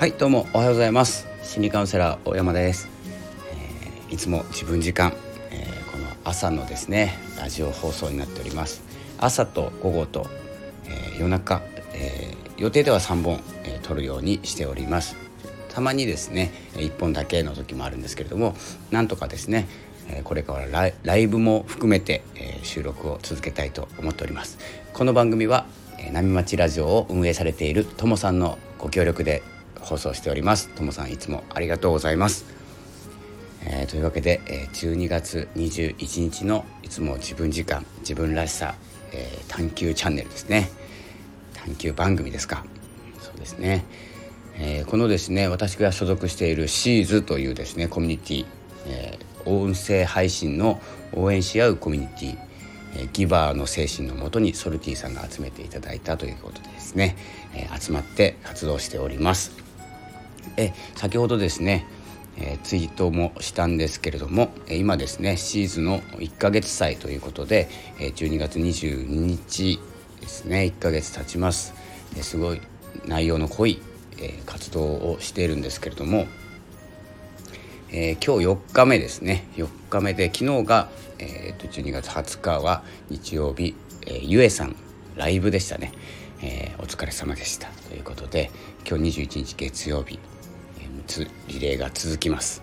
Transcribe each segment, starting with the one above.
はいどうもおはようございます。心理カウンセラー大山です、えー、いつも自分時間、えー、この朝のですねラジオ放送になっております。朝と午後と、えー、夜中、え予定では3本、え撮るようにしております。たまにですね1本だけの時もあるんですけれどもなんとかですねこれからライブも含めて収録を続けたいと思っております。この番組は波町ラジオを運営されているともさんのご協力で放送しております。ともさんいつもありがとうございます、えー、というわけで、え12月21日のいつも自分時間自分らしさ、えー、探求チャンネルですね。探求番組ですか。そうですね、えー、このですね私が所属しているシーズというですねコミュニティ、えー、音声配信の応援し合うコミュニティえギバーの精神のもとにソルティさんが集めていただいたということでですね、え集まって活動しております。え先ほどですね、えツイートもしたんですけれども今ですねシーズンの1ヶ月祭ということで12月22日ですね1ヶ月経ちます。すごい内容の濃い活動をしているんですけれどもえー、今日4日目ですね。4日目で昨日が、えー、と12月20日は日曜日、え、ゆえさんライブでしたね、えー、お疲れ様でした。ということで今日21日月曜日、えー、つリレーが続きます、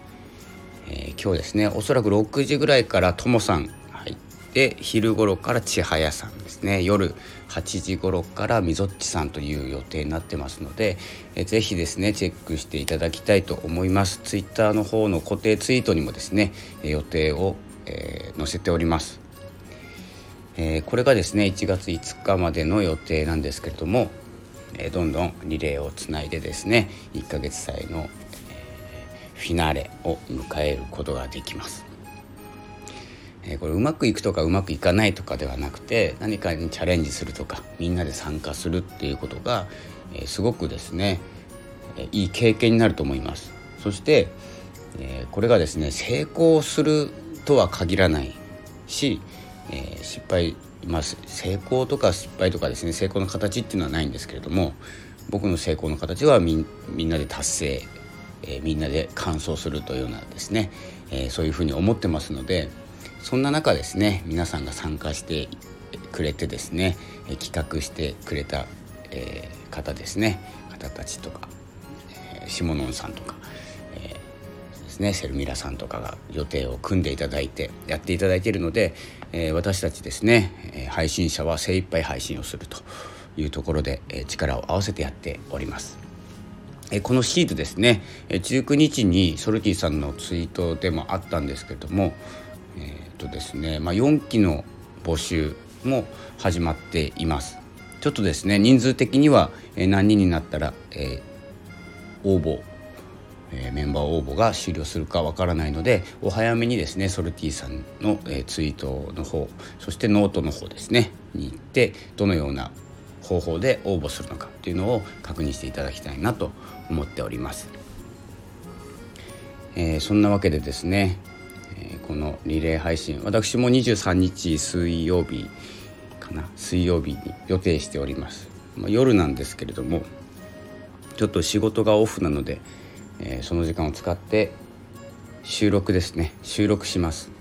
えー、今日ですねおそらく6時ぐらいからともさん入って昼頃から千早さんですね。夜8時頃からみぞっちさんという予定になってますので、えー、ぜひですねチェックしていただきたいと思います。ツイッターの方の固定ツイートにもですね予定を、えー、載せております、えー、これがですね1月5日までの予定なんですけれども、えー、どんどんリレーをつないでですね1ヶ月祭の、えー、フィナーレを迎えることができます。えこれうまくいくとかうまくいかないとかではなくて何かにチャレンジするとかみんなで参加するっていうことが、えすごくですね、えいい経験になると思います。そして、えこれがですね成功するとは限らないし、え失敗まあ、成功とか失敗とかですね成功の形っていうのはないんですけれども僕の成功の形はみんなで達成、えー、みんなで完走するというようなですね、えー、そういうふうに思ってますので、そんな中ですね皆さんが参加してくれてですね企画してくれた、えー、方ですね方たちとか、えー、シモノンさんとか、ですねセルミラさんとかが予定を組んでいただいてやっていただいているので、えー、私たちですね配信者は精一杯配信をするというところで、え力を合わせてやっております。えこのシートですね19日にソルティさんのツイートでもあったんですけれどもえー、とですね、まあ、4期の募集も始まっています。ちょっとですね人数的には何人になったら、えー、応募、えー、メンバー応募が終了するかわからないのでお早めにですねソルティさんの、えー、ツイートの方そしてノートの方ですねに行ってどのような方法で応募するのかというのを確認していただきたいなと思っております。えー、そんなわけでですねえこのリレー配信私も23日水曜日かな水曜日に予定しております、まあ、夜なんですけれどもちょっと仕事がオフなので、えー、その時間を使って収録ですね。収録します。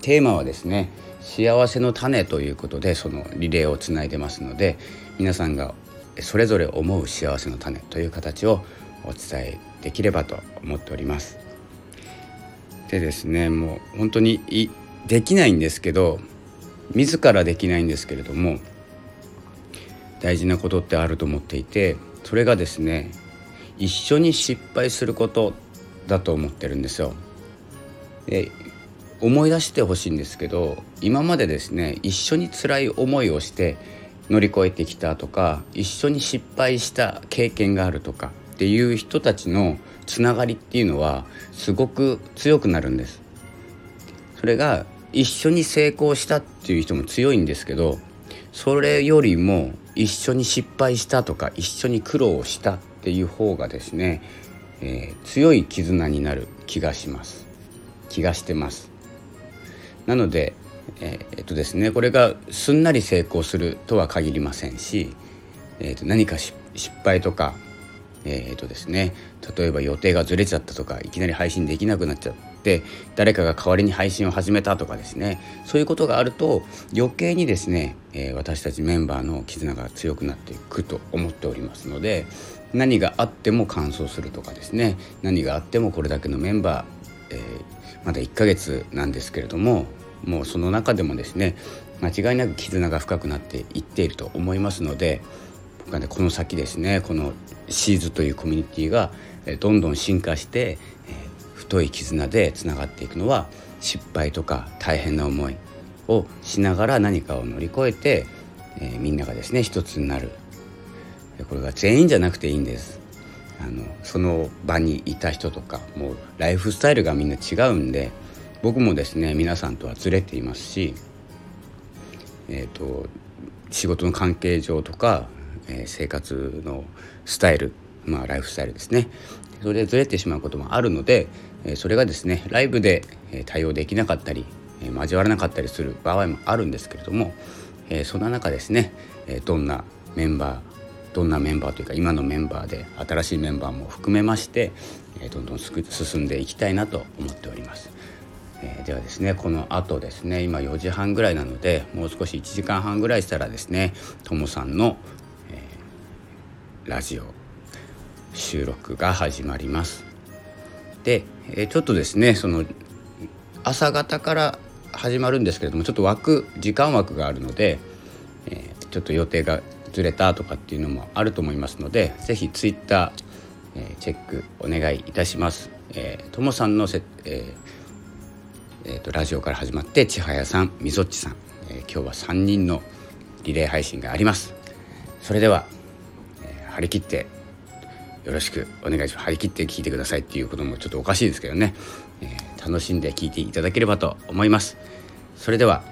テーマはですね幸せの種ということでそのリレーをつないでますので皆さんがそれぞれ思う幸せの種という形をお伝えできればと思っております。でですねもう本当にできないんですけど自らできないんですけれども大事なことってあると思っていてそれがですね一緒に失敗することだと思ってるんですよ。で思い出してほしいんですけど今までですね一緒に辛い思いをして乗り越えてきたとか一緒に失敗した経験があるとかっていう人たちのつながりっていうのはすごく強くなるんです。それが一緒に成功したっていう人も強いんですけどそれよりも一緒に失敗したとか一緒に苦労したっていう方がですね、えー、強い絆になる気がします。気がしてます。なのでえー、えっとですねこれがすんなり成功するとは限りませんし、えー、と何か失敗とかえーとですね、例えば予定がずれちゃったとかいきなり配信できなくなっちゃって誰かが代わりに配信を始めたとかですねそういうことがあると余計にですね、えー、私たちメンバーの絆が強くなっていくと思っておりますので何があっても完走するとかですね。何があってもこれだけのメンバー、えー、まだ1ヶ月なんですけれどももうその中でもですね間違いなく絆が深くなっていっていると思いますので僕はねこの先ですねこのシーズというコミュニティがどんどん進化して、えー、太い絆でつながっていくのは失敗とか大変な思いをしながら何かを乗り越えて、えー、みんながですね一つになるこれが全員じゃなくていいんです。あのその場にいた人とかもうライフスタイルがみんな違うんで僕もですね皆さんとはずれていますし、えーと、仕事の関係上とか、えー、生活のスタイルまあライフスタイルですね。それでずれてしまうこともあるので、え、それがですねライブで対応できなかったり、え、交わらなかったりする場合もあるんですけれども、え、そんな中ですね、えどんなメンバーどんなメンバーというか今のメンバーで新しいメンバーも含めまして、えどんどん進んでいきたいなと思っております。えではですねこの後ですね今4時半ぐらいなのでもう少し1時間半ぐらいしたらですねともさんの、えー、ラジオ収録が始まります。で、えちょっとですねその朝方から始まるんですけれどもちょっと枠時間枠があるので、えー、ちょっと予定がずれたとかっていうのもあると思いますので是非ツイッター、えー、チェックお願いいたします。えー、ともさんのせ、えーえーと、ラジオから始まって千早さんみぞっちさん、えー、今日は3人のリレー配信があります。それでは、えー、張り切ってよろしくお願いします張り切って聞いてくださいっていうこともちょっとおかしいですけどね、えー、楽しんで聞いていただければと思いますそれでは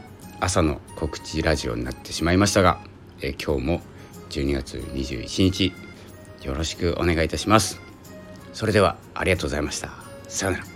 朝の告知ラジオになってしまいましたが、えー、今日も12月21日。よろしくお願いいたします。それではありがとうございました。さようなら。